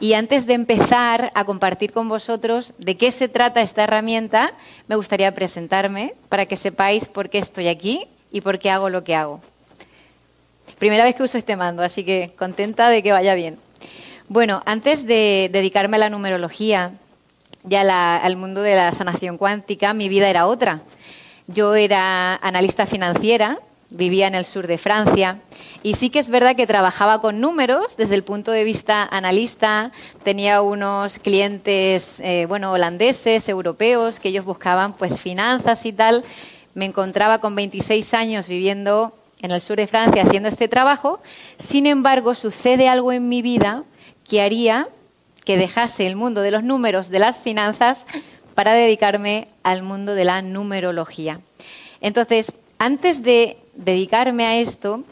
y antes de empezar a compartir con vosotros de qué se trata esta herramienta, me gustaría presentarme para que sepáis por qué estoy aquí y por qué hago lo que hago. Primera vez que uso este mando, así que contenta de que vaya bien. Bueno, antes de dedicarme a la numerología y al mundo de la sanación cuántica, mi vida era otra. Yo era analista financiera, vivía en el sur de Francia y sí que es verdad que trabajaba con números desde el punto de vista analista. Tenía unos clientes, eh, bueno, holandeses, europeos, que ellos buscaban pues finanzas y tal. Me encontraba con 26 años viviendo en el sur de Francia haciendo este trabajo. Sin embargo, sucede algo en mi vida que haría que dejase el mundo de los números, de las finanzas, para dedicarme al mundo de la numerología. Entonces, antes de dedicarme a esto,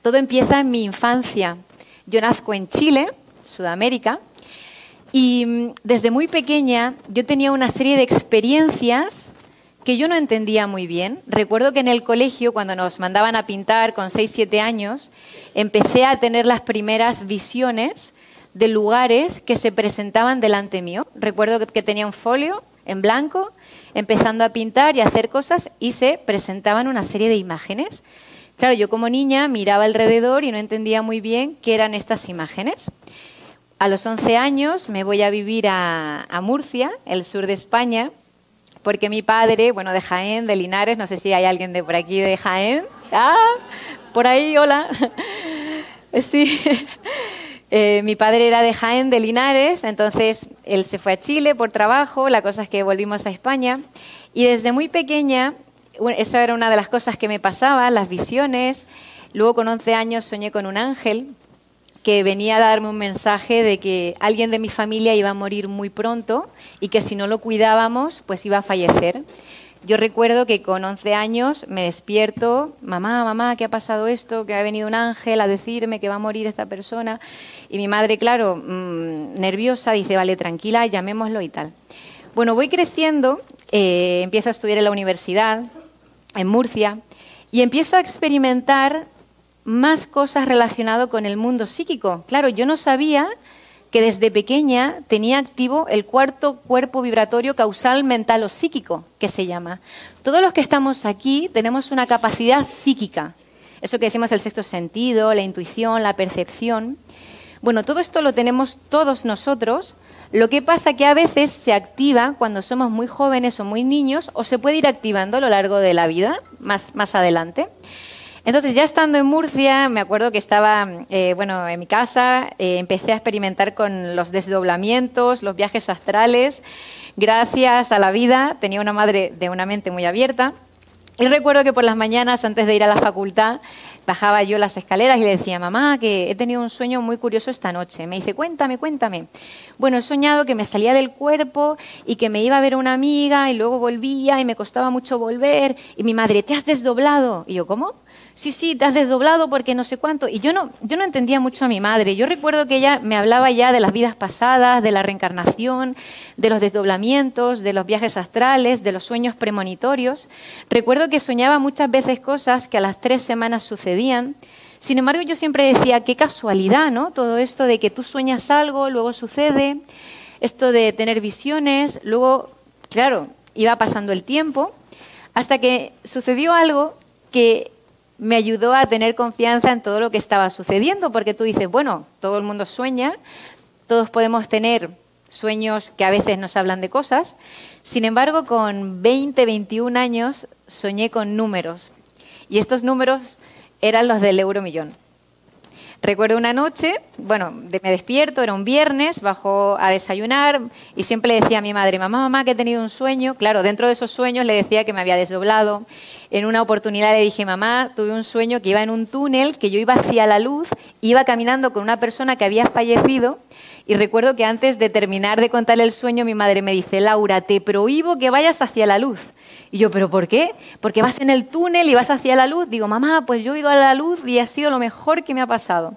todo empieza en mi infancia. Yo nazco en Chile, Sudamérica, y mm, desde muy pequeña yo tenía una serie de experiencias que yo no entendía muy bien. Recuerdo que en el colegio, cuando nos mandaban a pintar con 6, 7 años, empecé a tener las primeras visiones de lugares que se presentaban delante mío. Recuerdo que tenía un folio en blanco, empezando a pintar y a hacer cosas y se presentaban una serie de imágenes. Claro, yo como niña miraba alrededor y no entendía muy bien qué eran estas imágenes. A los 11 años me voy a vivir a, a Murcia, el sur de España, porque mi padre, bueno, de Jaén, de Linares, no sé si hay alguien de por aquí de Jaén. Ah, por ahí, hola. Sí. Eh, mi padre era de Jaén, de Linares, entonces él se fue a Chile por trabajo, la cosa es que volvimos a España y desde muy pequeña, eso era una de las cosas que me pasaba, las visiones, luego con 11 años soñé con un ángel que venía a darme un mensaje de que alguien de mi familia iba a morir muy pronto y que si no lo cuidábamos, pues iba a fallecer. Yo recuerdo que con 11 años me despierto, mamá, mamá, ¿qué ha pasado esto? Que ha venido un ángel a decirme que va a morir esta persona. Y mi madre, claro, mm, nerviosa, dice, vale, tranquila, llamémoslo y tal. Bueno, voy creciendo, eh, empiezo a estudiar en la universidad, en Murcia, y empiezo a experimentar más cosas relacionadas con el mundo psíquico. Claro, yo no sabía que desde pequeña tenía activo el cuarto cuerpo vibratorio causal mental o psíquico, que se llama. Todos los que estamos aquí tenemos una capacidad psíquica, eso que decimos el sexto sentido, la intuición, la percepción. Bueno, todo esto lo tenemos todos nosotros, lo que pasa que a veces se activa cuando somos muy jóvenes o muy niños o se puede ir activando a lo largo de la vida, más, más adelante. Entonces, ya estando en Murcia, me acuerdo que estaba, eh, bueno, en mi casa, eh, empecé a experimentar con los desdoblamientos, los viajes astrales. Gracias a la vida, tenía una madre de una mente muy abierta. Y recuerdo que por las mañanas, antes de ir a la facultad, bajaba yo las escaleras y le decía, mamá, que he tenido un sueño muy curioso esta noche. Me dice, cuéntame, cuéntame. Bueno, he soñado que me salía del cuerpo y que me iba a ver una amiga y luego volvía y me costaba mucho volver. Y mi madre, ¿te has desdoblado? Y yo, ¿cómo? Sí, sí, te has desdoblado porque no sé cuánto. Y yo no, yo no entendía mucho a mi madre. Yo recuerdo que ella me hablaba ya de las vidas pasadas, de la reencarnación, de los desdoblamientos, de los viajes astrales, de los sueños premonitorios. Recuerdo que soñaba muchas veces cosas que a las tres semanas sucedían. Sin embargo, yo siempre decía, qué casualidad, ¿no? Todo esto de que tú sueñas algo, luego sucede, esto de tener visiones, luego, claro, iba pasando el tiempo, hasta que sucedió algo que me ayudó a tener confianza en todo lo que estaba sucediendo, porque tú dices, bueno, todo el mundo sueña, todos podemos tener sueños que a veces nos hablan de cosas, sin embargo, con 20, 21 años soñé con números, y estos números eran los del euromillón. Recuerdo una noche, bueno, me despierto, era un viernes, bajo a desayunar y siempre le decía a mi madre, mamá, mamá, que he tenido un sueño. Claro, dentro de esos sueños le decía que me había desdoblado. En una oportunidad le dije, mamá, tuve un sueño que iba en un túnel, que yo iba hacia la luz, iba caminando con una persona que había fallecido y recuerdo que antes de terminar de contar el sueño mi madre me dice, Laura, te prohíbo que vayas hacia la luz. Y yo, ¿pero por qué? Porque vas en el túnel y vas hacia la luz. Digo, mamá, pues yo he ido a la luz y ha sido lo mejor que me ha pasado.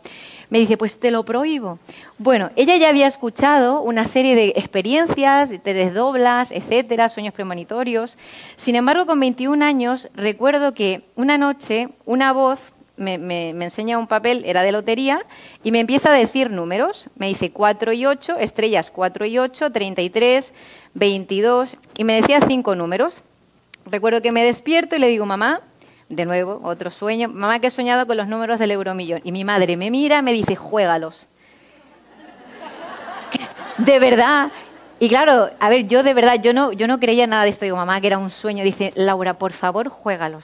Me dice, pues te lo prohíbo. Bueno, ella ya había escuchado una serie de experiencias, te desdoblas, etcétera, sueños premonitorios. Sin embargo, con 21 años, recuerdo que una noche una voz me, enseña un papel, era de lotería, y me empieza a decir números. Me dice 4 y 8, estrellas 4 y 8, 33, 22, y me decía cinco números. Recuerdo que me despierto y le digo, mamá, de nuevo, otro sueño, mamá que he soñado con los números del euromillón. Y mi madre me mira, me dice, juégalos. de verdad. Y claro, a ver, yo de verdad, yo no, yo no creía nada de esto. Digo, mamá, que era un sueño. Dice, Laura, por favor, juégalos.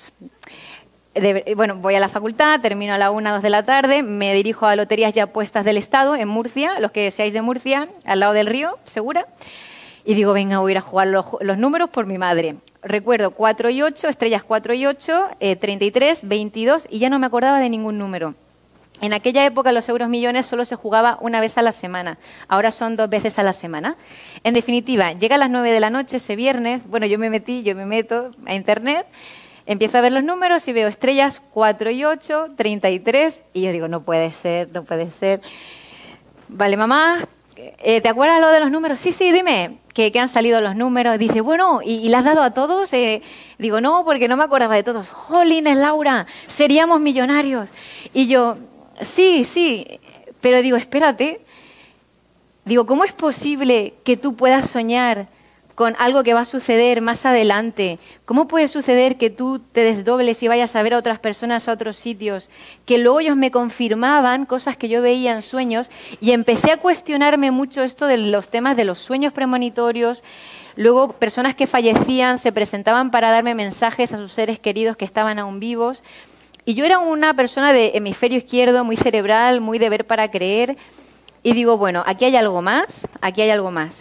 bueno, voy a la facultad, termino a la una, dos de la tarde, me dirijo a Loterías y Apuestas del Estado, en Murcia, los que seáis de Murcia, al lado del río, segura. Y digo, venga, voy a ir a jugar los, los números por mi madre. Recuerdo 4 y 8, estrellas 4 y 8, 33, 22, y ya no me acordaba de ningún número. En aquella época los euros millones solo se jugaba una vez a la semana, ahora son dos veces a la semana. En definitiva, llega a las 9 de la noche ese viernes, bueno, yo me metí, yo me meto a internet, empiezo a ver los números y veo estrellas 4 y 8, 33, y yo digo, no puede ser, no puede ser. Vale, mamá, eh, ¿te acuerdas lo de los números? Sí, sí, dime, que, han salido los números. Dice, bueno, ¿y, y le has dado a todos? Eh, digo, no, porque no me acordaba de todos. Jolines, Laura, seríamos millonarios. Y yo, Sí, sí, pero digo, espérate. Digo, ¿cómo es posible que tú puedas soñar con algo que va a suceder más adelante? ¿Cómo puede suceder que tú te desdobles y vayas a ver a otras personas a otros sitios? Que luego ellos me confirmaban cosas que yo veía en sueños y empecé a cuestionarme mucho esto de los temas de los sueños premonitorios. Luego, personas que fallecían se presentaban para darme mensajes a sus seres queridos que estaban aún vivos. Y yo era una persona de hemisferio izquierdo, muy cerebral, muy de ver para creer. Y digo, bueno, aquí hay algo más, aquí hay algo más.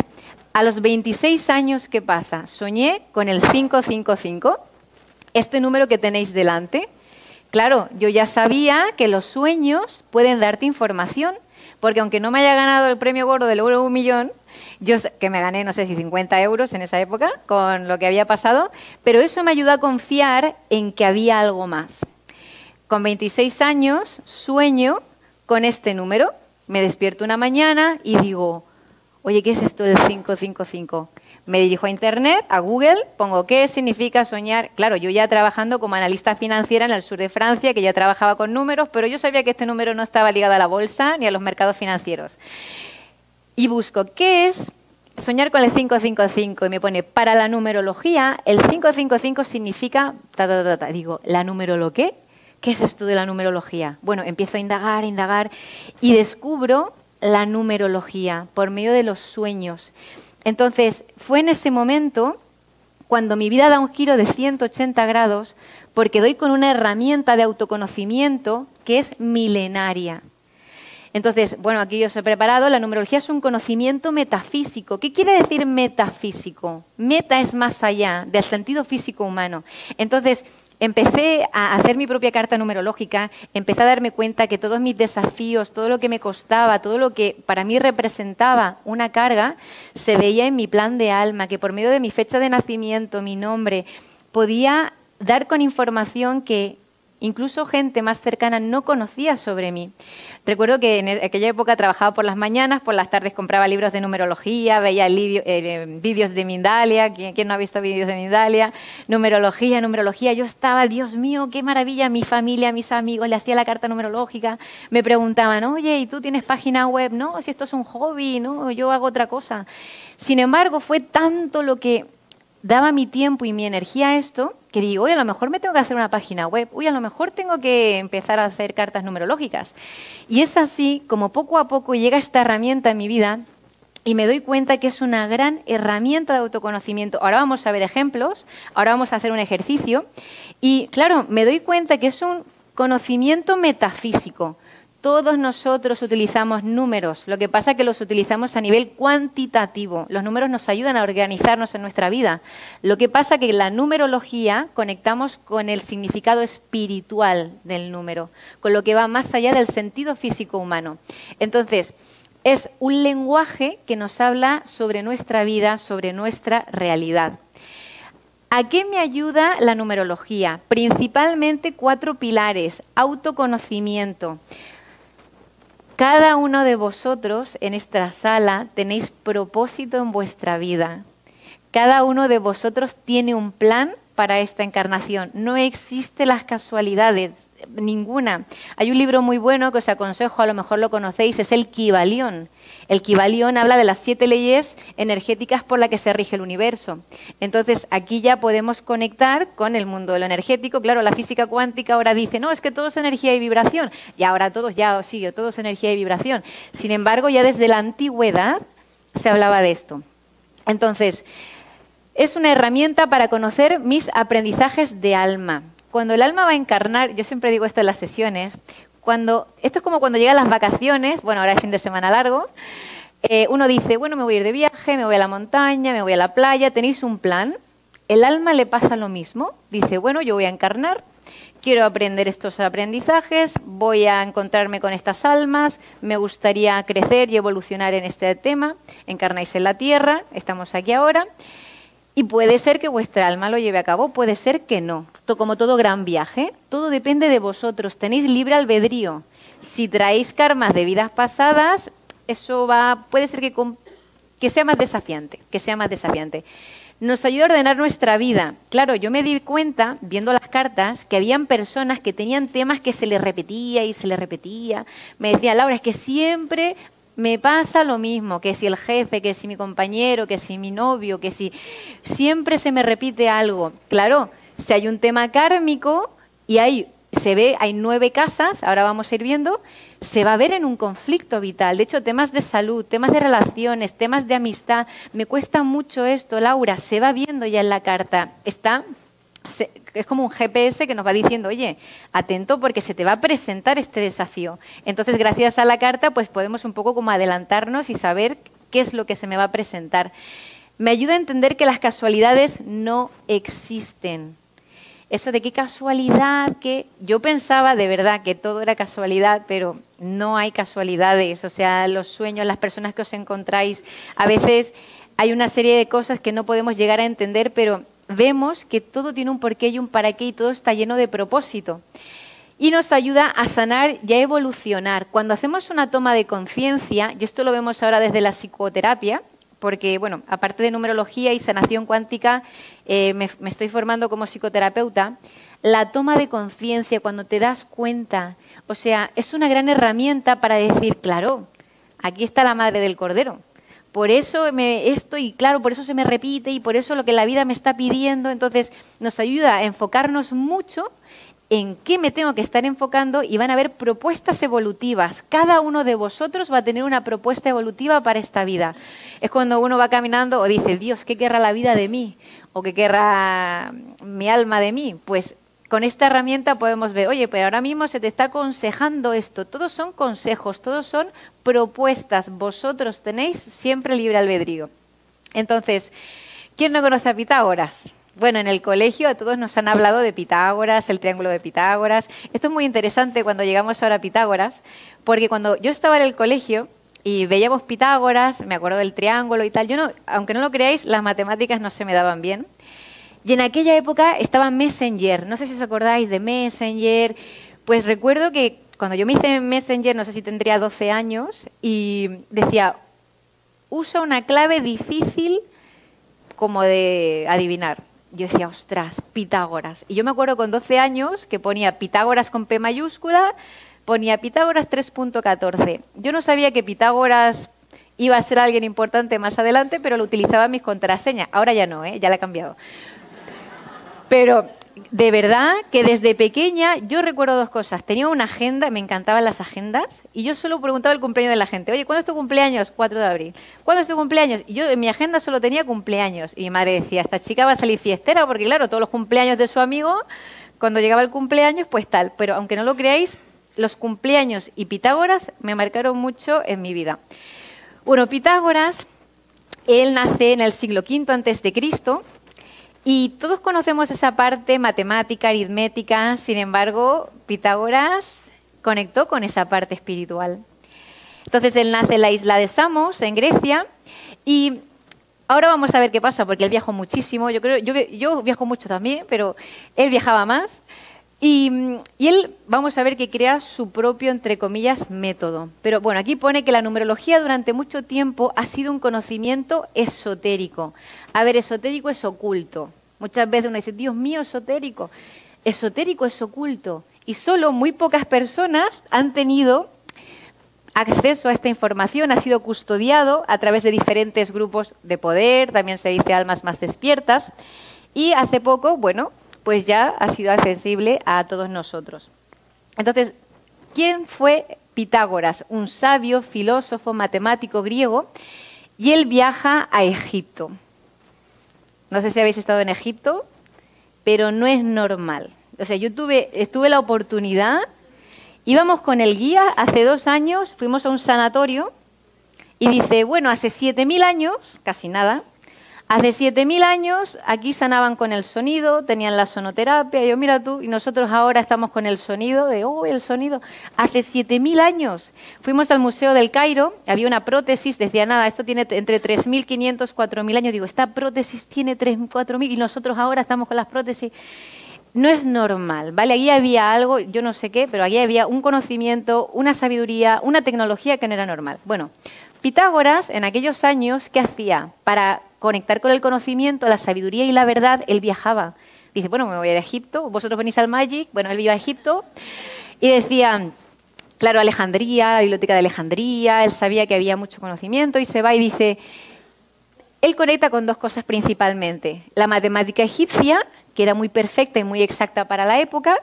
A los 26 años, ¿qué pasa? Soñé con el 555, este número que tenéis delante. Claro, yo ya sabía que los sueños pueden darte información, porque aunque no me haya ganado el premio gordo del euro un millón, yo que me gané, no sé si 50 euros en esa época, con lo que había pasado, pero eso me ayudó a confiar en que había algo más. Con 26 años sueño con este número, me despierto una mañana y digo, oye, ¿qué es esto del 555? Me dirijo a Internet, a Google, pongo qué significa soñar. Claro, yo ya trabajando como analista financiera en el sur de Francia, que ya trabajaba con números, pero yo sabía que este número no estaba ligado a la bolsa ni a los mercados financieros. Y busco, ¿qué es soñar con el 555? Y me pone, para la numerología, el 555 significa, digo, ¿la numerología qué? ¿Qué es esto de la numerología? Bueno, empiezo a indagar, indagar y descubro la numerología por medio de los sueños. Entonces, fue en ese momento cuando mi vida da un giro de 180 grados porque doy con una herramienta de autoconocimiento que es milenaria. Entonces, bueno, aquí yo os he preparado, la numerología es un conocimiento metafísico. ¿Qué quiere decir metafísico? Meta es más allá del sentido físico humano. Entonces, empecé a hacer mi propia carta numerológica, empecé a darme cuenta que todos mis desafíos, todo lo que me costaba, todo lo que para mí representaba una carga, se veía en mi plan de alma, que por medio de mi fecha de nacimiento, mi nombre, podía dar con información que Incluso gente más cercana no conocía sobre mí. Recuerdo que en aquella época trabajaba por las mañanas, por las tardes compraba libros de numerología, veía eh, vídeos de Mindalia, ¿quién, no ha visto vídeos de Mindalia? Numerología, numerología. Yo estaba, Dios mío, qué maravilla, mi familia, mis amigos, le hacía la carta numerológica, me preguntaban, oye, ¿y tú tienes página web? No, si esto es un hobby, no, yo hago otra cosa. Sin embargo, fue tanto lo que daba mi tiempo y mi energía a esto que digo, oye, a lo mejor me tengo que hacer una página web, uy, a lo mejor tengo que empezar a hacer cartas numerológicas. Y es así como poco a poco llega esta herramienta en mi vida y me doy cuenta que es una gran herramienta de autoconocimiento. Ahora vamos a ver ejemplos, ahora vamos a hacer un ejercicio y claro, me doy cuenta que es un conocimiento metafísico. Todos nosotros utilizamos números, lo que pasa es que los utilizamos a nivel cuantitativo. Los números nos ayudan a organizarnos en nuestra vida. Lo que pasa es que la numerología conectamos con el significado espiritual del número, con lo que va más allá del sentido físico humano. Entonces, es un lenguaje que nos habla sobre nuestra vida, sobre nuestra realidad. ¿A qué me ayuda la numerología? Principalmente cuatro pilares. Autoconocimiento, cada uno de vosotros en esta sala tenéis propósito en vuestra vida. Cada uno de vosotros tiene un plan para esta encarnación. No existen las casualidades, ninguna. Hay un libro muy bueno que os aconsejo, a lo mejor lo conocéis, es el Kibalión. El Kibalión habla de las siete leyes energéticas por las que se rige el universo. Entonces, aquí ya podemos conectar con el mundo de lo energético. Claro, la física cuántica ahora dice, no, es que todo es energía y vibración. Y ahora todos, ya sigue, todo es energía y vibración. Sin embargo, ya desde la antigüedad se hablaba de esto. Entonces, es una herramienta para conocer mis aprendizajes de alma. Cuando el alma va a encarnar, yo siempre digo esto en las sesiones, cuando, esto es como cuando llegan las vacaciones, bueno, ahora es fin de semana largo, eh, uno dice, bueno, me voy a ir de viaje, me voy a la montaña, me voy a la playa, tenéis un plan. El alma le pasa lo mismo, dice, bueno, yo voy a encarnar, quiero aprender estos aprendizajes, voy a encontrarme con estas almas, me gustaría crecer y evolucionar en este tema, encarnáis en la tierra, estamos aquí ahora, y puede ser que vuestra alma lo lleve a cabo, puede ser que no. Como todo gran viaje, todo depende de vosotros. Tenéis libre albedrío. Si traéis karmas de vidas pasadas, eso va, puede ser que, que sea más desafiante, que sea más desafiante. Nos ayuda a ordenar nuestra vida. Claro, yo me di cuenta, viendo las cartas, que habían personas que tenían temas que se les repetía y se les repetía. Me decía, Laura, es que siempre me pasa lo mismo, que si el jefe, que si mi compañero, que si mi novio, que si siempre se me repite algo. Claro, si hay un tema kármico y hay, se ve, hay nueve casas, ahora vamos a ir viendo, se va a ver en un conflicto vital. De hecho, temas de salud, temas de relaciones, temas de amistad, me cuesta mucho esto, Laura, se va viendo ya en la carta. Está es como un GPS que nos va diciendo, oye, atento porque se te va a presentar este desafío. Entonces, gracias a la carta, pues podemos un poco como adelantarnos y saber qué es lo que se me va a presentar. Me ayuda a entender que las casualidades no existen. Eso de qué casualidad, que yo pensaba de verdad que todo era casualidad, pero no hay casualidades. O sea, los sueños, las personas que os encontráis, a veces hay una serie de cosas que no podemos llegar a entender, pero vemos que todo tiene un porqué y un para qué y todo está lleno de propósito. Y nos ayuda a sanar y a evolucionar. Cuando hacemos una toma de conciencia, y esto lo vemos ahora desde la psicoterapia, porque, bueno, aparte de numerología y sanación cuántica, eh, me, me estoy formando como psicoterapeuta, la toma de conciencia, cuando te das cuenta, o sea, es una gran herramienta para decir, claro, aquí está la madre del cordero por eso me, esto, y claro, por eso se me repite y por eso lo que la vida me está pidiendo, entonces nos ayuda a enfocarnos mucho en qué me tengo que estar enfocando y van a haber propuestas evolutivas. Cada uno de vosotros va a tener una propuesta evolutiva para esta vida. Es cuando uno va caminando o dice, Dios, ¿qué querrá la vida de mí? ¿O qué querrá mi alma de mí? Pues con esta herramienta podemos ver, oye, pero ahora mismo se te está aconsejando esto. Todos son consejos, todos son propuestas. Vosotros tenéis siempre libre albedrío. Entonces, ¿quién no conoce a Pitágoras? Bueno, en el colegio a todos nos han hablado de Pitágoras, el triángulo de Pitágoras. Esto es muy interesante cuando llegamos ahora a Pitágoras, porque cuando yo estaba en el colegio y veíamos Pitágoras, me acuerdo del triángulo y tal, yo no, aunque no lo creáis, las matemáticas no se me daban bien. Y en aquella época estaba Messenger. No sé si os acordáis de Messenger. Pues recuerdo que cuando yo me hice Messenger, no sé si tendría 12 años, y decía, usa una clave difícil como de adivinar. Yo decía, ostras, Pitágoras. Y yo me acuerdo con 12 años que ponía Pitágoras con P mayúscula, ponía Pitágoras 3.14. Yo no sabía que Pitágoras iba a ser alguien importante más adelante, pero lo utilizaba en mis contraseñas. Ahora ya no, ¿eh? ya la he cambiado. Pero de verdad que desde pequeña yo recuerdo dos cosas. Tenía una agenda, me encantaban las agendas, y yo solo preguntaba el cumpleaños de la gente. Oye, ¿cuándo es tu cumpleaños? 4 de abril. ¿Cuándo es tu cumpleaños? Y yo en mi agenda solo tenía cumpleaños. Y mi madre decía, esta chica va a salir fiestera, porque claro, todos los cumpleaños de su amigo, cuando llegaba el cumpleaños, pues tal. Pero aunque no lo creáis, los cumpleaños y Pitágoras me marcaron mucho en mi vida. Bueno, Pitágoras, él nace en el siglo V antes de Cristo y todos conocemos esa parte matemática, aritmética, sin embargo, Pitágoras conectó con esa parte espiritual. Entonces él nace en la isla de Samos, en Grecia, y ahora vamos a ver qué pasa, porque él viajó muchísimo, yo creo, yo, viajo mucho también, pero él viajaba más. Y, y, él, vamos a ver que crea su propio, entre comillas, método. Pero bueno, aquí pone que la numerología durante mucho tiempo ha sido un conocimiento esotérico. A ver, esotérico es oculto. Muchas veces uno dice, Dios mío, esotérico. Esotérico es oculto. Y solo muy pocas personas han tenido acceso a esta información, ha sido custodiado a través de diferentes grupos de poder, también se dice almas más despiertas. Y hace poco, bueno, pues ya ha sido accesible a todos nosotros. Entonces, ¿quién fue Pitágoras? Un sabio, filósofo, matemático griego, y él viaja a Egipto. No sé si habéis estado en Egipto, pero no es normal. O sea, yo tuve, tuve la oportunidad, íbamos con el guía hace dos años, fuimos a un sanatorio y dice, bueno, hace siete mil años, casi nada, Hace 7.000 años aquí sanaban con el sonido, tenían la sonoterapia, yo mira tú, y nosotros ahora estamos con el sonido, de, oh, el sonido. Hace 7.000 años fuimos al Museo del Cairo, había una prótesis, decía nada, esto tiene entre 3.500, 4.000 años, digo, esta prótesis tiene 3.000, 4.000 y nosotros ahora estamos con las prótesis. No es normal, ¿vale? Allí había algo, yo no sé qué, pero allí había un conocimiento, una sabiduría, una tecnología que no era normal. Bueno, Pitágoras en aquellos años, ¿qué hacía? Para conectar con el conocimiento, la sabiduría y la verdad, él viajaba. Dice, bueno, me voy a Egipto, vosotros venís al Magic, bueno, él iba a Egipto y decía, claro, Alejandría, la biblioteca de Alejandría, él sabía que había mucho conocimiento y se va y dice, él conecta con dos cosas principalmente, la matemática egipcia, que era muy perfecta y muy exacta para la época,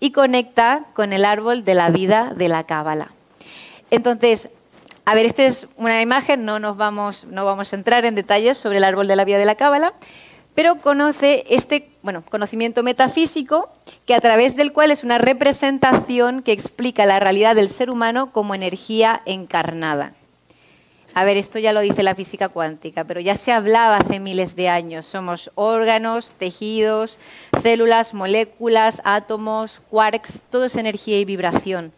y conecta con el árbol de la vida de la Cábala. Entonces, a ver, esta es una imagen, no nos vamos, no vamos a entrar en detalles sobre el árbol de la vida de la cábala, pero conoce este bueno, conocimiento metafísico que a través del cual es una representación que explica la realidad del ser humano como energía encarnada. A ver, esto ya lo dice la física cuántica, pero ya se hablaba hace miles de años. Somos órganos, tejidos, células, moléculas, átomos, quarks, todo es energía y vibración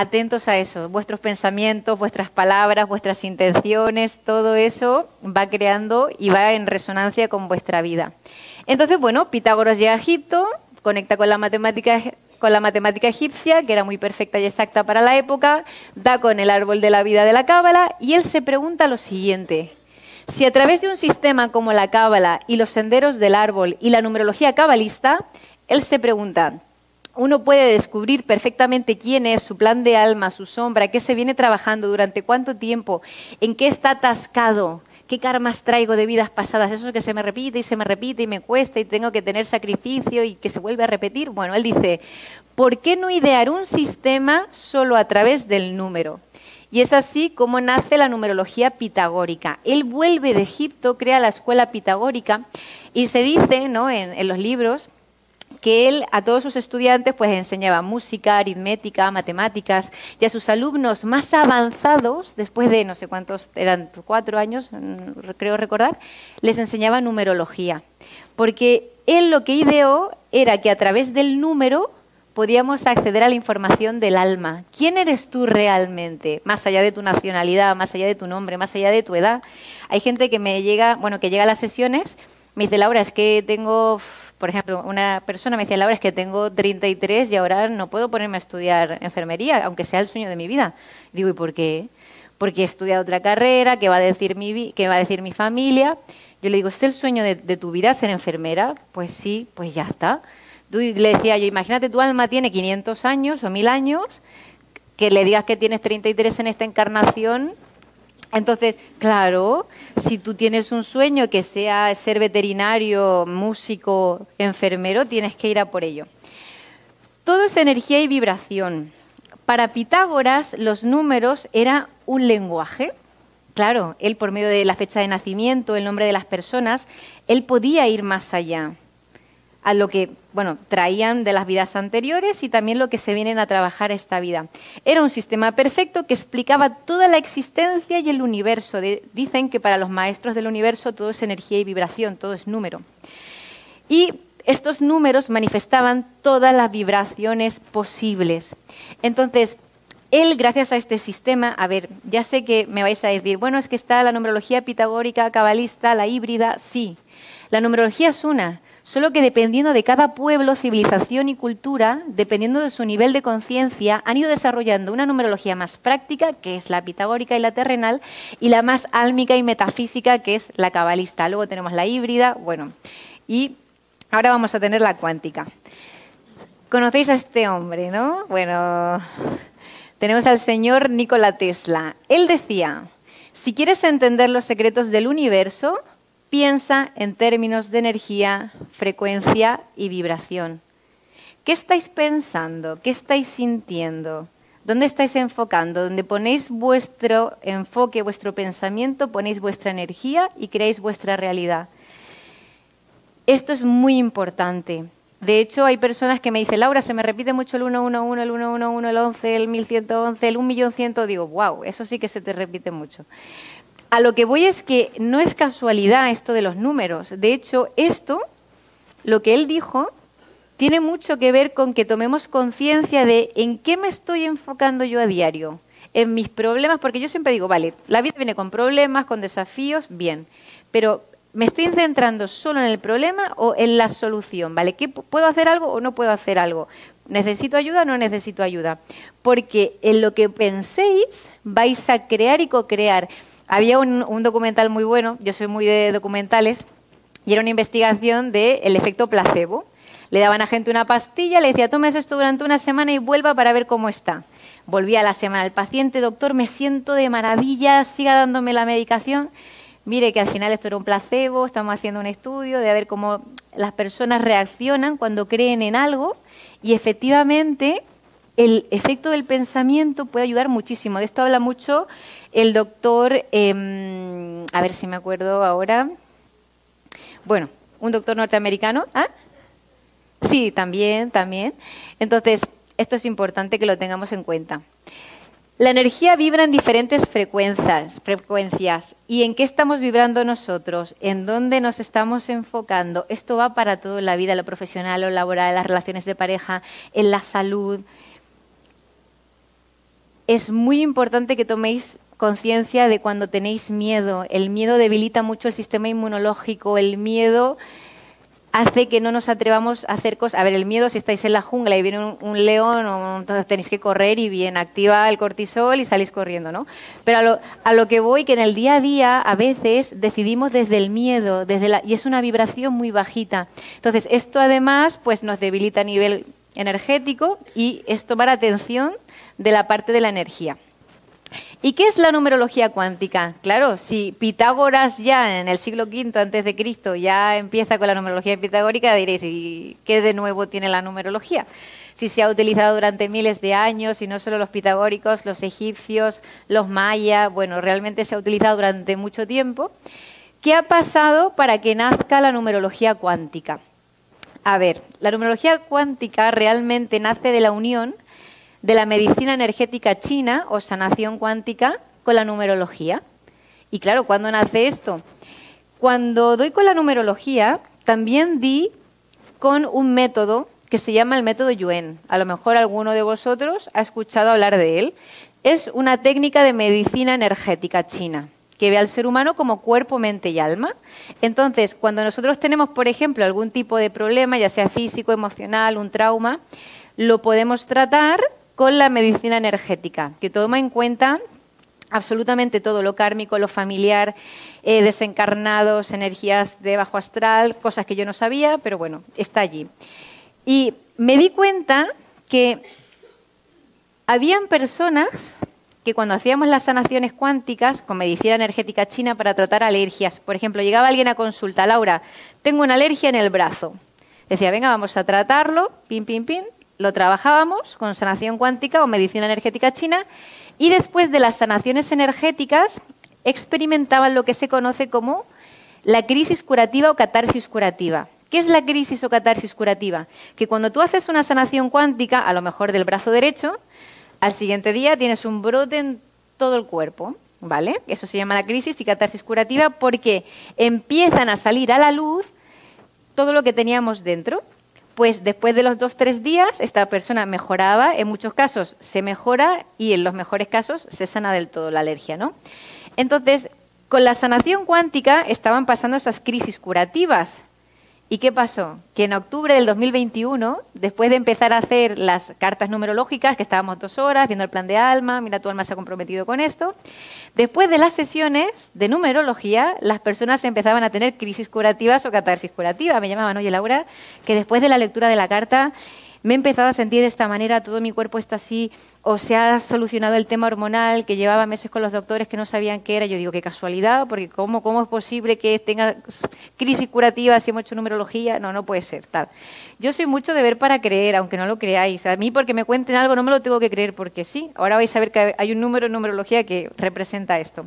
atentos a eso, vuestros pensamientos, vuestras palabras, vuestras intenciones, todo eso va creando y va en resonancia con vuestra vida. Entonces, bueno, Pitágoras llega a Egipto, conecta con la matemática con la matemática egipcia, que era muy perfecta y exacta para la época, da con el árbol de la vida de la cábala y él se pregunta lo siguiente: si a través de un sistema como la cábala y los senderos del árbol y la numerología cabalista, él se pregunta, uno puede descubrir perfectamente quién es, su plan de alma, su sombra, qué se viene trabajando, durante cuánto tiempo, en qué está atascado, qué karmas traigo de vidas pasadas, eso que se me repite y se me repite y me cuesta y tengo que tener sacrificio y que se vuelve a repetir. Bueno, él dice, ¿por qué no idear un sistema solo a través del número? Y es así como nace la numerología pitagórica. Él vuelve de Egipto, crea la escuela pitagórica y se dice ¿no? en los libros que él a todos sus estudiantes pues enseñaba música, aritmética, matemáticas y a sus alumnos más avanzados, después de no sé cuántos, eran cuatro años, mm, creo recordar, les enseñaba numerología. Porque él lo que ideó era que a través del número podíamos acceder a la información del alma. ¿Quién eres tú realmente? Más allá de tu nacionalidad, más allá de tu nombre, más allá de tu edad. Hay gente que me llega, bueno, que llega a las sesiones, me dice, Laura, es que tengo por ejemplo, una persona me decía, Laura, es que tengo 33 y ahora no puedo ponerme a estudiar enfermería, aunque sea el sueño de mi vida. Digo, ¿y por qué? Porque he estudiado otra carrera, ¿qué va a decir mi, qué va a decir mi familia? Yo le digo, ¿es el sueño de, tu vida ser enfermera? Pues sí, pues ya está. le decía yo, imagínate, tu alma tiene 500 años o 1000 años, que le digas que tienes 33 en esta encarnación, entonces, claro, si tú tienes un sueño que sea ser veterinario, músico, enfermero, tienes que ir a por ello. Todo es energía y vibración. Para Pitágoras los números era un lenguaje. Claro, él por medio de la fecha de nacimiento, el nombre de las personas, él podía ir más allá a lo que, bueno, traían de las vidas anteriores y también lo que se vienen a trabajar esta vida. Era un sistema perfecto que explicaba toda la existencia y el universo. dicen que para los maestros del universo todo es energía y vibración, todo es número. Y estos números manifestaban todas las vibraciones posibles. Entonces, él, gracias a este sistema, a ver, ya sé que me vais a decir, bueno, es que está la numerología pitagórica, cabalista, la híbrida, sí. La numerología es una, Solo que dependiendo de cada pueblo, civilización y cultura, dependiendo de su nivel de conciencia, han ido desarrollando una numerología más práctica, que es la pitagórica y la terrenal, y la más álmica y metafísica, que es la cabalista. Luego tenemos la híbrida, bueno. Y ahora vamos a tener la cuántica. Conocéis a este hombre, ¿no? Bueno, tenemos al señor Nikola Tesla. Él decía, si quieres entender los secretos del universo, piensa en términos de energía, frecuencia y vibración. ¿Qué estáis pensando? ¿Qué estáis sintiendo? ¿Dónde estáis enfocando? Donde ponéis vuestro enfoque, vuestro pensamiento, ponéis vuestra energía y creáis vuestra realidad. Esto es muy importante. De hecho, hay personas que me dicen, Laura, se me repite mucho el 111, el 111, el 11, el 1111, el 1100. Digo, wow, eso sí que se te repite mucho. A lo que voy es que no es casualidad esto de los números. De hecho, esto, lo que él dijo, tiene mucho que ver con que tomemos conciencia de en qué me estoy enfocando yo a diario, en mis problemas, porque yo siempre digo, vale, la vida viene con problemas, con desafíos, bien, pero ¿me estoy centrando solo en el problema o en la solución? ¿Vale? ¿Qué, ¿Puedo hacer algo o no puedo hacer algo? ¿Necesito ayuda o no necesito ayuda? Porque en lo que penséis vais a crear y co-crear. Había un, documental muy bueno, yo soy muy de documentales, y era una investigación del efecto placebo. Le daban a gente una pastilla, le decía, tomes esto durante una semana y vuelva para ver cómo está. Volvía a la semana el paciente, doctor, me siento de maravilla, siga dándome la medicación. Mire que al final esto era un placebo, estamos haciendo un estudio de ver cómo las personas reaccionan cuando creen en algo y efectivamente el efecto del pensamiento puede ayudar muchísimo. De esto habla mucho el doctor, em, a ver si me acuerdo ahora, bueno, un doctor norteamericano, ¿ah? Sí, también, también. Entonces, esto es importante que lo tengamos en cuenta. La energía vibra en diferentes frecuencias, frecuencias. ¿Y en qué estamos vibrando nosotros? ¿En dónde nos estamos enfocando? Esto va para todo en la vida, lo profesional, lo laboral, las relaciones de pareja, en la salud. Es muy importante que toméis conciencia de cuando tenéis miedo. El miedo debilita mucho el sistema inmunológico, el miedo hace que no nos atrevamos a hacer cosas. A ver, el miedo, si estáis en la jungla y viene un, león, o, entonces tenéis que correr y bien, activa el cortisol y salís corriendo, ¿no? Pero a lo, a lo que voy, que en el día a día a veces decidimos desde el miedo, desde la, y es una vibración muy bajita. Entonces, esto además pues nos debilita a nivel energético y es tomar atención de la parte de la energía. ¿Y qué es la numerología cuántica? Claro, si Pitágoras ya en el siglo V antes de Cristo ya empieza con la numerología pitagórica, diréis, ¿y qué de nuevo tiene la numerología? Si se ha utilizado durante miles de años y no solo los pitagóricos, los egipcios, los mayas, bueno, realmente se ha utilizado durante mucho tiempo. ¿Qué ha pasado para que nazca la numerología cuántica? A ver, la numerología cuántica realmente nace de la unión de la medicina energética china o sanación cuántica con la numerología. Y claro, ¿cuándo nace esto? Cuando doy con la numerología, también di con un método que se llama el método Yuen. A lo mejor alguno de vosotros ha escuchado hablar de él. Es una técnica de medicina energética china que ve al ser humano como cuerpo, mente y alma. Entonces, cuando nosotros tenemos, por ejemplo, algún tipo de problema, ya sea físico, emocional, un trauma, lo podemos tratar con la medicina energética, que toma en cuenta absolutamente todo, lo kármico, lo familiar, eh, desencarnados, energías de bajo astral, cosas que yo no sabía, pero bueno, está allí. Y me di cuenta que habían personas que cuando hacíamos las sanaciones cuánticas con medicina energética china para tratar alergias, por ejemplo, llegaba alguien a consulta, Laura, tengo una alergia en el brazo. Decía, venga, vamos a tratarlo, pim, pim, pim, lo trabajábamos con sanación cuántica o medicina energética china y después de las sanaciones energéticas experimentaban lo que se conoce como la crisis curativa o catarsis curativa. ¿Qué es la crisis o catarsis curativa? Que cuando tú haces una sanación cuántica, a lo mejor del brazo derecho, al siguiente día tienes un brote en todo el cuerpo, ¿vale? Eso se llama la crisis y catarsis curativa porque empiezan a salir a la luz todo lo que teníamos dentro, pues después de los dos, tres días, esta persona mejoraba, en muchos casos se mejora y en los mejores casos se sana del todo la alergia, ¿no? Entonces, con la sanación cuántica estaban pasando esas crisis curativas ¿Y qué pasó? Que en octubre del 2021, después de empezar a hacer las cartas numerológicas, que estábamos dos horas viendo el plan de alma, mira, tu alma se ha comprometido con esto, después de las sesiones de numerología, las personas empezaban a tener crisis curativas o catarsis curativa. Me llamaban, oye Laura, que después de la lectura de la carta me he empezado a sentir de esta manera, todo mi cuerpo está así, o se ha solucionado el tema hormonal, que llevaba meses con los doctores que no sabían qué era. Yo digo, qué casualidad, porque ¿cómo, cómo es posible que tenga crisis curativa si hemos hecho numerología? No, no puede ser. Yo soy mucho de ver para creer, aunque no lo creáis. A mí porque me cuenten algo no me lo tengo que creer, porque sí. Ahora vais a ver que hay un número en numerología que representa esto.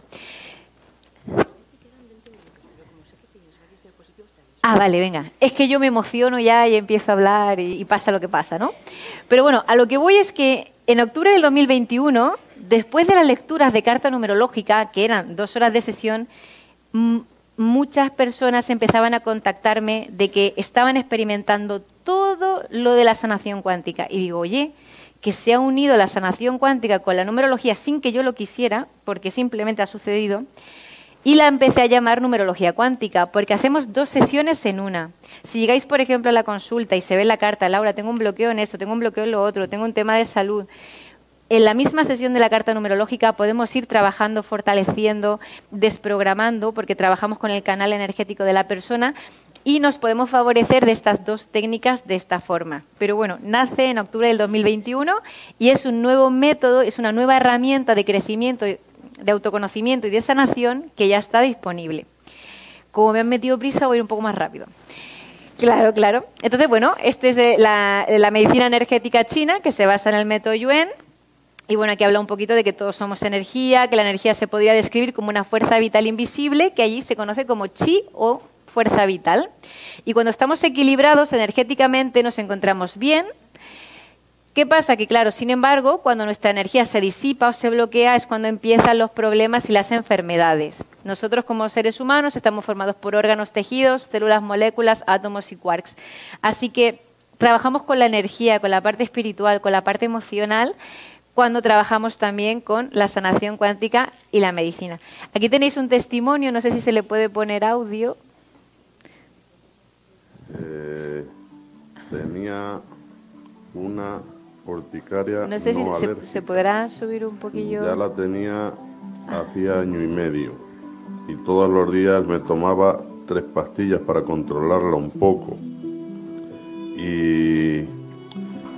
Ah, vale, venga. Es que yo me emociono ya y empiezo a hablar y, pasa lo que pasa, ¿no? Pero bueno, a lo que voy es que en octubre del 2021, después de las lecturas de carta numerológica, que eran dos horas de sesión, muchas personas empezaban a contactarme de que estaban experimentando todo lo de la sanación cuántica. Y digo, oye, que se ha unido la sanación cuántica con la numerología sin que yo lo quisiera, porque simplemente ha sucedido. Y la empecé a llamar numerología cuántica, porque hacemos dos sesiones en una. Si llegáis, por ejemplo, a la consulta y se ve la carta, Laura, tengo un bloqueo en esto, tengo un bloqueo en lo otro, tengo un tema de salud, en la misma sesión de la carta numerológica podemos ir trabajando, fortaleciendo, desprogramando, porque trabajamos con el canal energético de la persona y nos podemos favorecer de estas dos técnicas de esta forma. Pero bueno, nace en octubre del 2021 y es un nuevo método, es una nueva herramienta de crecimiento de autoconocimiento y de sanación que ya está disponible. Como me han metido prisa, voy a ir un poco más rápido. Claro, claro. Entonces, bueno, esta es eh, la, la, medicina energética china que se basa en el método Yuen. Y bueno, aquí habla un poquito de que todos somos energía, que la energía se podría describir como una fuerza vital invisible, que allí se conoce como chi o fuerza vital. Y cuando estamos equilibrados energéticamente nos encontramos bien, ¿Qué pasa? Que claro, sin embargo, cuando nuestra energía se disipa o se bloquea es cuando empiezan los problemas y las enfermedades. Nosotros como seres humanos estamos formados por órganos, tejidos, células, moléculas, átomos y quarks. Así que trabajamos con la energía, con la parte espiritual, con la parte emocional, cuando trabajamos también con la sanación cuántica y la medicina. Aquí tenéis un testimonio, no sé si se le puede poner audio. Eh, tenía una urticaria. No sé si se, podrá subir un poquillo. Ya la tenía hacía año y medio y todos los días me tomaba tres pastillas para controlarla un poco. Y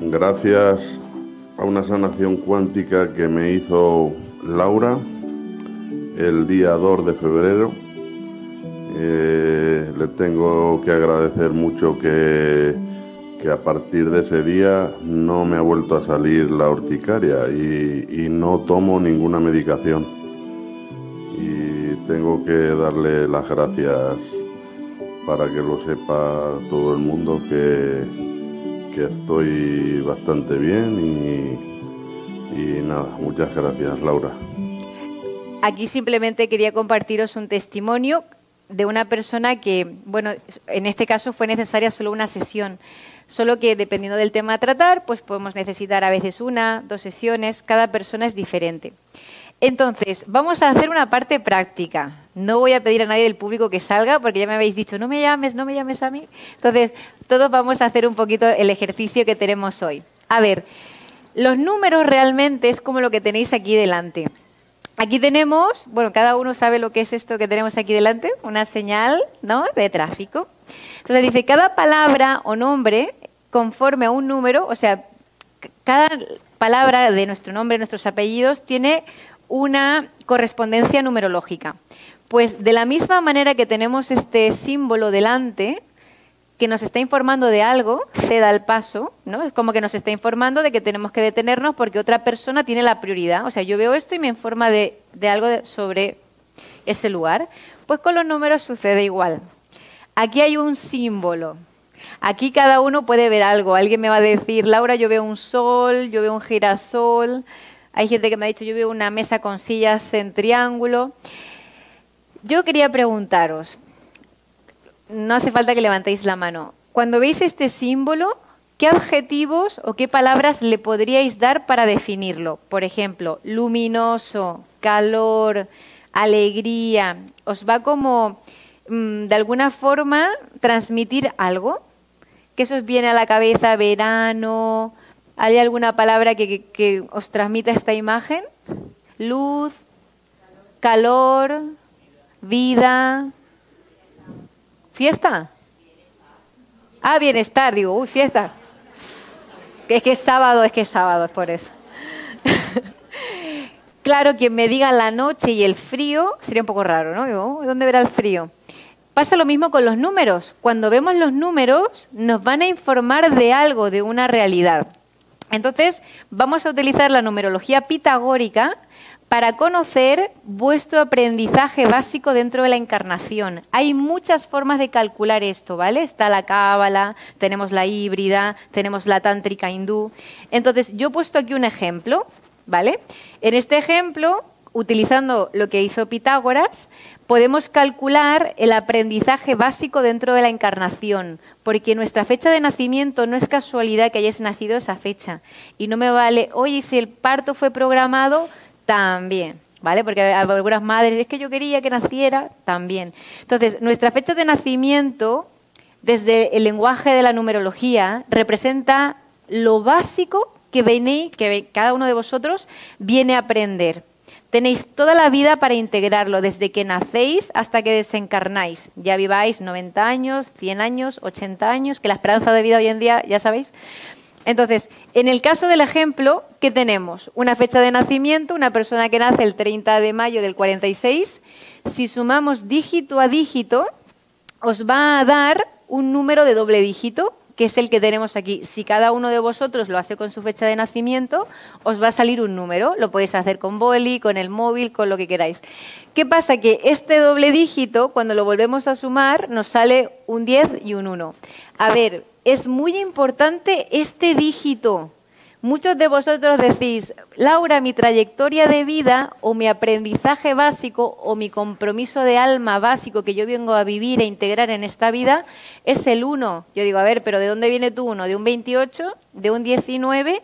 gracias a una sanación cuántica que me hizo Laura el día 2 de febrero, eh, le tengo que agradecer mucho que que a partir de ese día no me ha vuelto a salir la urticaria y, no tomo ninguna medicación. Y tengo que darle las gracias para que lo sepa todo el mundo que, que estoy bastante bien y, y nada, muchas gracias Laura. Aquí simplemente quería compartiros un testimonio de una persona que, bueno, en este caso fue necesaria solo una sesión Solo que dependiendo del tema a tratar, pues podemos necesitar a veces una, dos sesiones, cada persona es diferente. Entonces, vamos a hacer una parte práctica. No voy a pedir a nadie del público que salga porque ya me habéis dicho, no me llames, no me llames a mí. Entonces, todos vamos a hacer un poquito el ejercicio que tenemos hoy. A ver, los números realmente es como lo que tenéis aquí delante. Aquí tenemos, bueno, cada uno sabe lo que es esto que tenemos aquí delante, una señal, ¿no? De tráfico. Entonces dice, cada palabra o nombre conforme a un número, o sea, cada palabra de nuestro nombre, nuestros apellidos, tiene una correspondencia numerológica. Pues de la misma manera que tenemos este símbolo delante, que nos está informando de algo, ceda el paso, ¿no? Es como que nos está informando de que tenemos que detenernos porque otra persona tiene la prioridad. O sea, yo veo esto y me informa de, de algo sobre ese lugar. Pues con los números sucede igual. Aquí hay un símbolo. Aquí cada uno puede ver algo. Alguien me va a decir, Laura, yo veo un sol, yo veo un girasol. Hay gente que me ha dicho, yo veo una mesa con sillas en triángulo. Yo quería preguntaros, no hace falta que levantéis la mano. Cuando veis este símbolo, ¿qué adjetivos o qué palabras le podríais dar para definirlo? Por ejemplo, luminoso, calor, alegría. ¿Os va como mm, de alguna forma transmitir algo. ¿Qué os viene a la cabeza? Verano. ¿Hay alguna palabra que, que os transmita esta imagen? Luz, calor, vida, fiesta. Ah, bienestar, digo, uy, fiesta. Es que es sábado, es que es sábado, es por eso. claro, quien me diga la noche y el frío sería un poco raro, ¿no? Digo, ¿dónde verá el frío? Pasa lo mismo con los números. Cuando vemos los números, nos van a informar de algo, de una realidad. Entonces, vamos a utilizar la numerología pitagórica para conocer vuestro aprendizaje básico dentro de la encarnación. Hay muchas formas de calcular esto, ¿vale? Está la cábala, tenemos la híbrida, tenemos la tántrica hindú. Entonces, yo he puesto aquí un ejemplo, ¿vale? En este ejemplo, utilizando lo que hizo Pitágoras, podemos calcular el aprendizaje básico dentro de la encarnación, porque nuestra fecha de nacimiento no es casualidad que hayáis nacido esa fecha. Y no me vale, oye, si el parto fue programado, también. ¿Vale? Porque algunas madres, es que yo quería que naciera, también. Entonces, nuestra fecha de nacimiento, desde el lenguaje de la numerología, representa lo básico que, venís, que cada uno de vosotros viene a aprender. Tenéis toda la vida para integrarlo, desde que nacéis hasta que desencarnáis. Ya viváis 90 años, 100 años, 80 años, que la esperanza de vida hoy en día, ya sabéis. Entonces, en el caso del ejemplo, ¿qué tenemos? Una fecha de nacimiento, una persona que nace el 30 de mayo del 46. Si sumamos dígito a dígito, os va a dar un número de doble dígito, que es el que tenemos aquí. Si cada uno de vosotros lo hace con su fecha de nacimiento, os va a salir un número. Lo podéis hacer con boli, con el móvil, con lo que queráis. ¿Qué pasa? Que este doble dígito, cuando lo volvemos a sumar, nos sale un 10 y un 1. A ver, es muy importante este dígito. Muchos de vosotros decís, Laura, mi trayectoria de vida o mi aprendizaje básico o mi compromiso de alma básico que yo vengo a vivir e integrar en esta vida es el 1. Yo digo, a ver, pero ¿de dónde viene tu 1? ¿De un 28? ¿De un 19?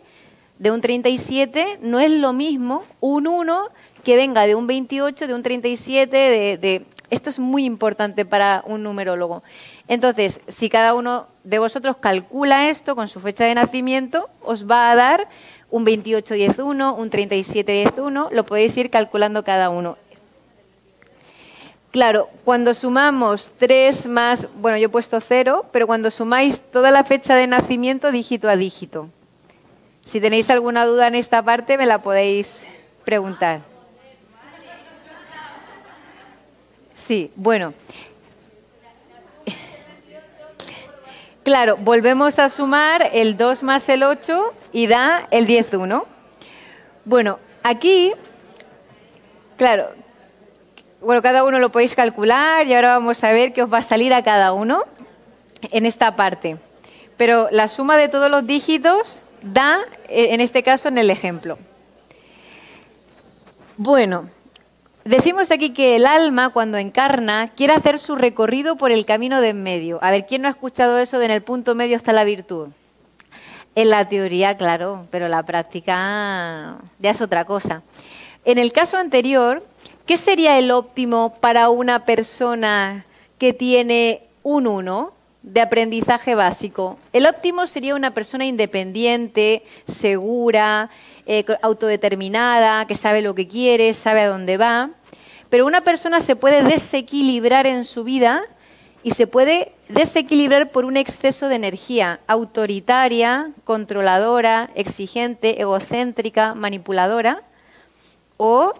¿De un 37? No es lo mismo un 1 que venga de un 28, de un 37, de, de... Esto es muy importante para un numerólogo. Entonces, si cada uno de vosotros calcula esto con su fecha de nacimiento, os va a dar un 28-10-1, un 37-10-1, lo podéis ir calculando cada uno. Claro, cuando sumamos 3 más, bueno, yo he puesto 0, pero cuando sumáis toda la fecha de nacimiento dígito a dígito. Si tenéis alguna duda en esta parte, me la podéis preguntar. Sí, bueno, Claro, volvemos a sumar el 2 más el 8 y da el 10-1. Bueno, aquí, claro, bueno, cada uno lo podéis calcular y ahora vamos a ver qué os va a salir a cada uno en esta parte. Pero la suma de todos los dígitos da, eh, en este caso, en el ejemplo. Bueno, Decimos aquí que el alma, cuando encarna, quiere hacer su recorrido por el camino de en medio. A ver, ¿quién no ha escuchado eso de en el punto medio está la virtud? En la teoría, claro, pero la práctica ya es otra cosa. En el caso anterior, ¿qué sería el óptimo para una persona que tiene un 1 de aprendizaje básico? El óptimo sería una persona independiente, segura, eh, autodeterminada, que sabe lo que quiere, sabe a dónde va. Pero una persona se puede desequilibrar en su vida y se puede desequilibrar por un exceso de energía autoritaria, controladora, exigente, egocéntrica, manipuladora o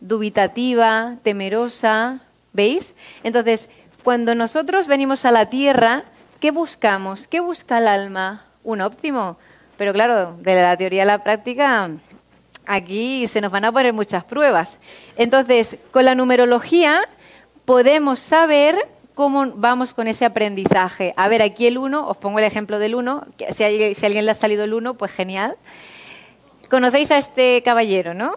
dubitativa, temerosa, ¿veis? Entonces, cuando nosotros venimos a la tierra, ¿qué buscamos? ¿Qué busca el alma? Un óptimo, pero claro, de la teoría a la práctica, aquí se nos van a poner muchas pruebas. Entonces, con la numerología podemos saber cómo vamos con ese aprendizaje. A ver, aquí el 1, os pongo el ejemplo del 1, si, alguien le ha salido el 1, pues genial. Conocéis a este caballero, ¿no?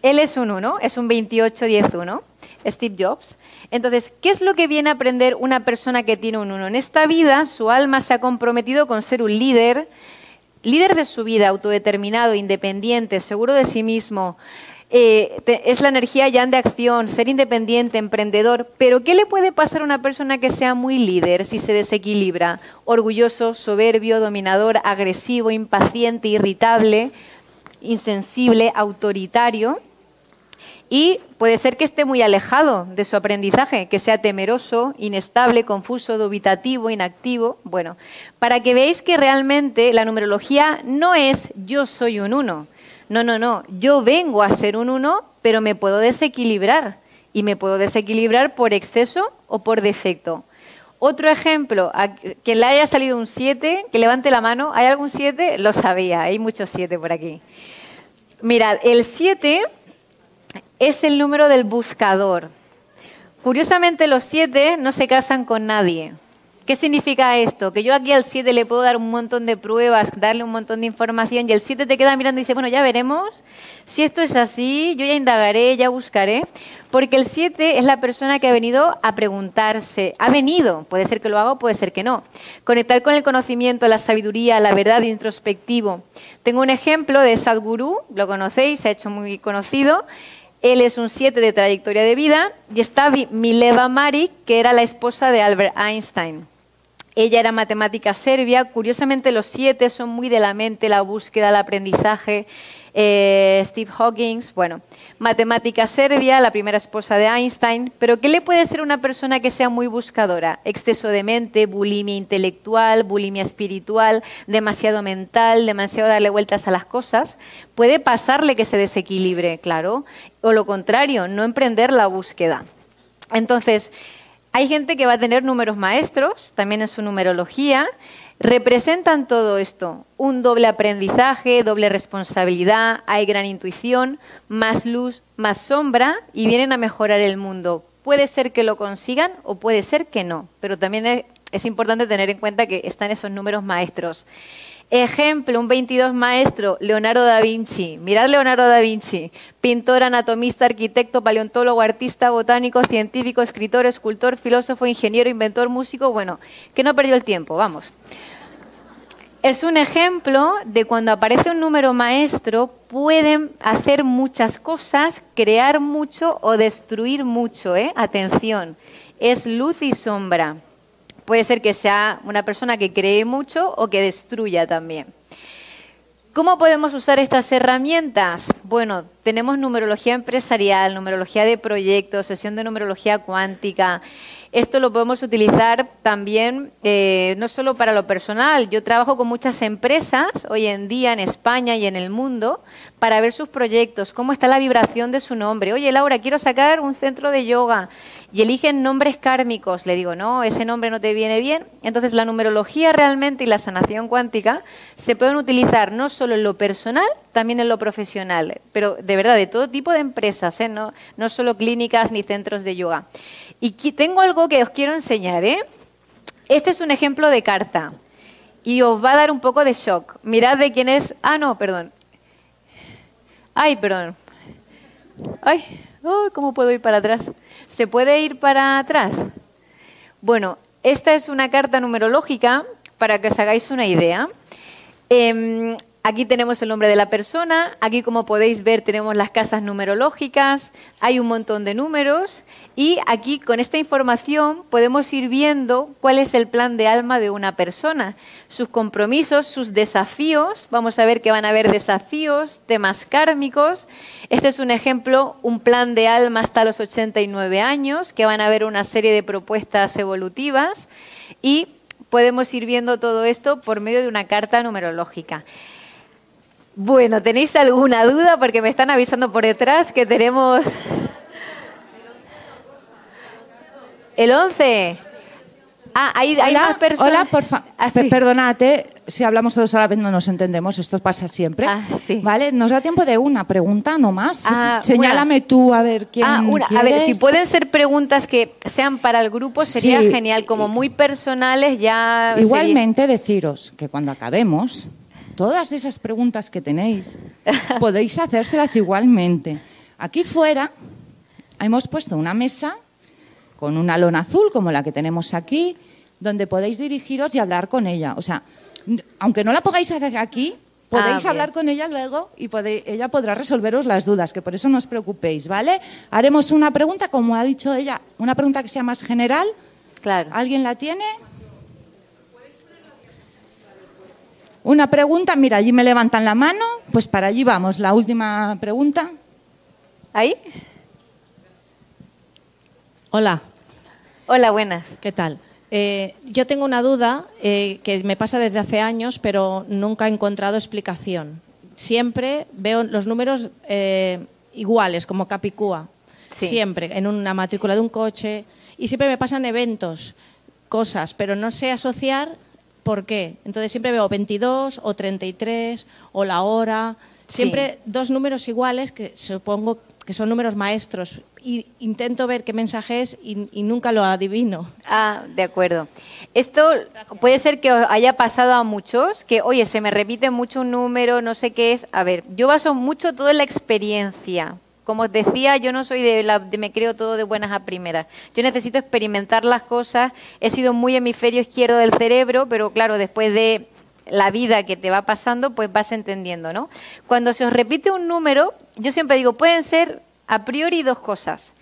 Él es un 1, es un 28-10-1, Steve Jobs. Entonces, ¿qué es lo que viene a aprender una persona que tiene un 1? En esta vida, su alma se ha comprometido con ser un líder, líder de su vida, autodeterminado, independiente, seguro de sí mismo, eh, es la energía ya de acción, ser independiente, emprendedor. Pero ¿qué le puede pasar a una persona que sea muy líder si se desequilibra? Orgulloso, soberbio, dominador, agresivo, impaciente, irritable, insensible, autoritario. Y puede ser que esté muy alejado de su aprendizaje, que sea temeroso, inestable, confuso, dubitativo, inactivo. Bueno, para que veáis que realmente la numerología no es yo soy un uno. No, no, no. Yo vengo a ser un uno, pero me puedo desequilibrar. Y me puedo desequilibrar por exceso o por defecto. Otro ejemplo, a quien le haya salido un 7, que levante la mano. ¿Hay algún 7? Lo sabía, hay muchos 7 por aquí. Mirad, el 7 es el número del buscador. Curiosamente, los 7 no se casan con nadie. ¿Qué significa esto? Que yo aquí al 7 le puedo dar un montón de pruebas, darle un montón de información y el 7 te queda mirando y dice, bueno, ya veremos. Si esto es así, yo ya indagaré, ya buscaré. Porque el 7 es la persona que ha venido a preguntarse. Ha venido, puede ser que lo haga, puede ser que no. Conectar con el conocimiento, la sabiduría, la verdad introspectivo. Tengo un ejemplo de Sadhguru, lo conocéis, se ha hecho muy conocido. Él es un 7 de trayectoria de vida y está Mileva Maric, que era la esposa de Albert Einstein. Ella era matemática serbia. Curiosamente, los siete son muy de la mente, la búsqueda, el aprendizaje. Eh, Steve Hawkins, bueno, matemática serbia, la primera esposa de Einstein. Pero ¿qué le puede ser una persona que sea muy buscadora? Exceso de mente, bulimia intelectual, bulimia espiritual, demasiado mental, demasiado darle vueltas a las cosas. Puede pasarle que se desequilibre, claro. O lo contrario, no emprender la búsqueda. Entonces, hay gente que va a tener números maestros, también en su numerología. Representan todo esto, un doble aprendizaje, doble responsabilidad, hay gran intuición, más luz, más sombra y vienen a mejorar el mundo. Puede ser que lo consigan o puede ser que no, pero también es, importante tener en cuenta que están esos números maestros. Ejemplo, un 22 maestro, Leonardo da Vinci. Mirad Leonardo da Vinci, pintor, anatomista, arquitecto, paleontólogo, artista, botánico, científico, escritor, escultor, filósofo, ingeniero, inventor, músico, bueno, que no perdió el tiempo, vamos. Es un ejemplo de cuando aparece un número maestro, pueden hacer muchas cosas, crear mucho o destruir mucho, ¿eh? Atención, es luz y sombra. Puede ser que sea una persona que cree mucho o que destruya también. ¿Cómo podemos usar estas herramientas? Bueno, tenemos numerología empresarial, numerología de proyectos, sesión de numerología cuántica. Esto lo podemos utilizar también eh, no solo para lo personal. Yo trabajo con muchas empresas hoy en día en España y en el mundo para ver sus proyectos, cómo está la vibración de su nombre. Oye, Laura, quiero sacar un centro de yoga y eligen nombres kármicos. Le digo, no, ese nombre no te viene bien. Entonces, la numerología realmente y la sanación cuántica se pueden utilizar no solo en lo personal, también en lo profesional, pero de verdad, de todo tipo de empresas, ¿eh? no, no solo clínicas ni centros de yoga. Y tengo algo que os quiero enseñar. ¿eh? Este es un ejemplo de carta y os va a dar un poco de shock. Mirad de quién es. Ah, no, perdón. Ay, perdón. Ay, ¿cómo puedo ir para atrás? ¿Se puede ir para atrás? Bueno, esta es una carta numerológica para que os hagáis una idea. Em, aquí tenemos el nombre de la persona, aquí como podéis ver tenemos las casas numerológicas, hay un montón de números y aquí con esta información podemos ir viendo cuál es el plan de alma de una persona, sus compromisos, sus desafíos. Vamos a ver que van a haber desafíos, temas kármicos. Este es un ejemplo, un plan de alma hasta los 89 años, que van a haber una serie de propuestas evolutivas y podemos ir viendo todo esto por medio de una carta numerológica. Bueno, ¿tenéis alguna duda? Porque me están avisando por detrás que tenemos ¿El 11? Ah, hay, hola, más personas. Hola, por favor. Ah, si hablamos todos a la vez no nos entendemos, esto pasa siempre. Ah, sí. ¿Vale? Nos da tiempo de una pregunta nomás. Ah, Señálame tú a ver quién. Ah, una. A ver, si pueden ser preguntas que sean para el grupo sería genial, como muy personales ya. Igualmente deciros que cuando acabemos, todas esas preguntas que tenéis, podéis hacérselas igualmente. Aquí fuera hemos puesto una mesa con una lona azul como la que tenemos aquí, donde podéis dirigiros y hablar con ella. O sea, aunque no la pongáis aquí, podéis bien. hablar con ella luego y pode- ella podrá resolveros las dudas, que por eso no os preocupéis, ¿vale? Haremos una pregunta, como ha dicho ella, una pregunta que sea más general. Claro. ¿Alguien la tiene? Una pregunta, mira, allí me levantan la mano, pues para allí vamos. La última pregunta. ¿Ahí? Hola, Hola, buenas. ¿qué tal? Eh, yo tengo una duda eh, que me pasa desde hace años, pero nunca he encontrado explicación. Siempre veo los números eh, iguales, como Capicúa. Sí. Siempre, en una matrícula de un coche. Y siempre me pasan eventos, cosas, pero no sé asociar por qué. Entonces siempre veo 22 o 33 o la hora. Siempre dos números iguales que supongo que son números maestros. Y intento ver qué mensaje es y, y nunca lo adivino. Ah, de acuerdo. Esto puede ser que os haya pasado a muchos, que, oye, se me repite mucho un número, no sé qué es. A ver, yo baso mucho todo en la experiencia. Como os decía, yo no soy de, la, de me creo todo de buenas a primeras. Yo necesito experimentar las cosas. He sido muy hemisferio izquierdo del cerebro, pero claro, después de la vida que te va pasando, pues vas entendiendo, ¿no? Cuando se os repite un número, yo siempre digo, pueden ser a priori dos cosas.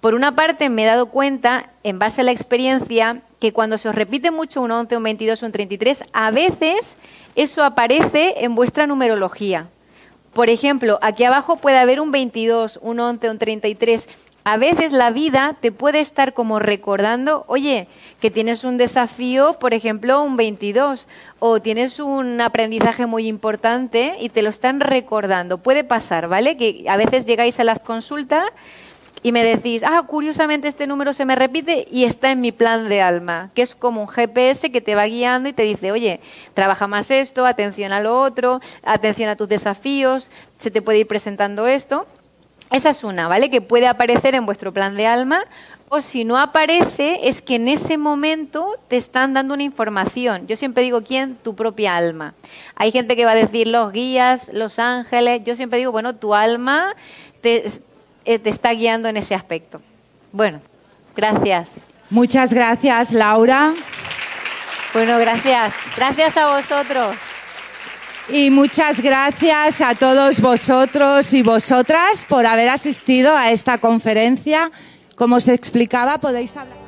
Por una parte, me he dado cuenta, en base a la experiencia, que cuando se os repite mucho un 11, un 22, un 33, a veces eso aparece en vuestra numerología. Por ejemplo, aquí abajo puede haber un 22, un 11, un 33. A veces la vida te puede estar como recordando, oye, que tienes un desafío, por ejemplo, un 22, o tienes un aprendizaje muy importante y te lo están recordando. Puede pasar, ¿vale? Que a veces llegáis a las consultas y me decís, ah, curiosamente este número se me repite y está en mi plan de alma, que es como un GPS que te va guiando y te dice, oye, trabaja más esto, atención a lo otro, atención a tus desafíos, se te puede ir presentando esto. Esa es una, ¿vale? Que puede aparecer en vuestro plan de alma o si no aparece es que en ese momento te están dando una información. Yo siempre digo, ¿quién? Tu propia alma. Hay gente que va a decir los guías, los ángeles. Yo siempre digo, bueno, tu alma te, te está guiando en ese aspecto. Bueno, gracias. Muchas gracias, Laura. Bueno, gracias. Gracias a vosotros. Y muchas gracias a todos vosotros y vosotras por haber asistido a esta conferencia. Como se explicaba, podéis hablar.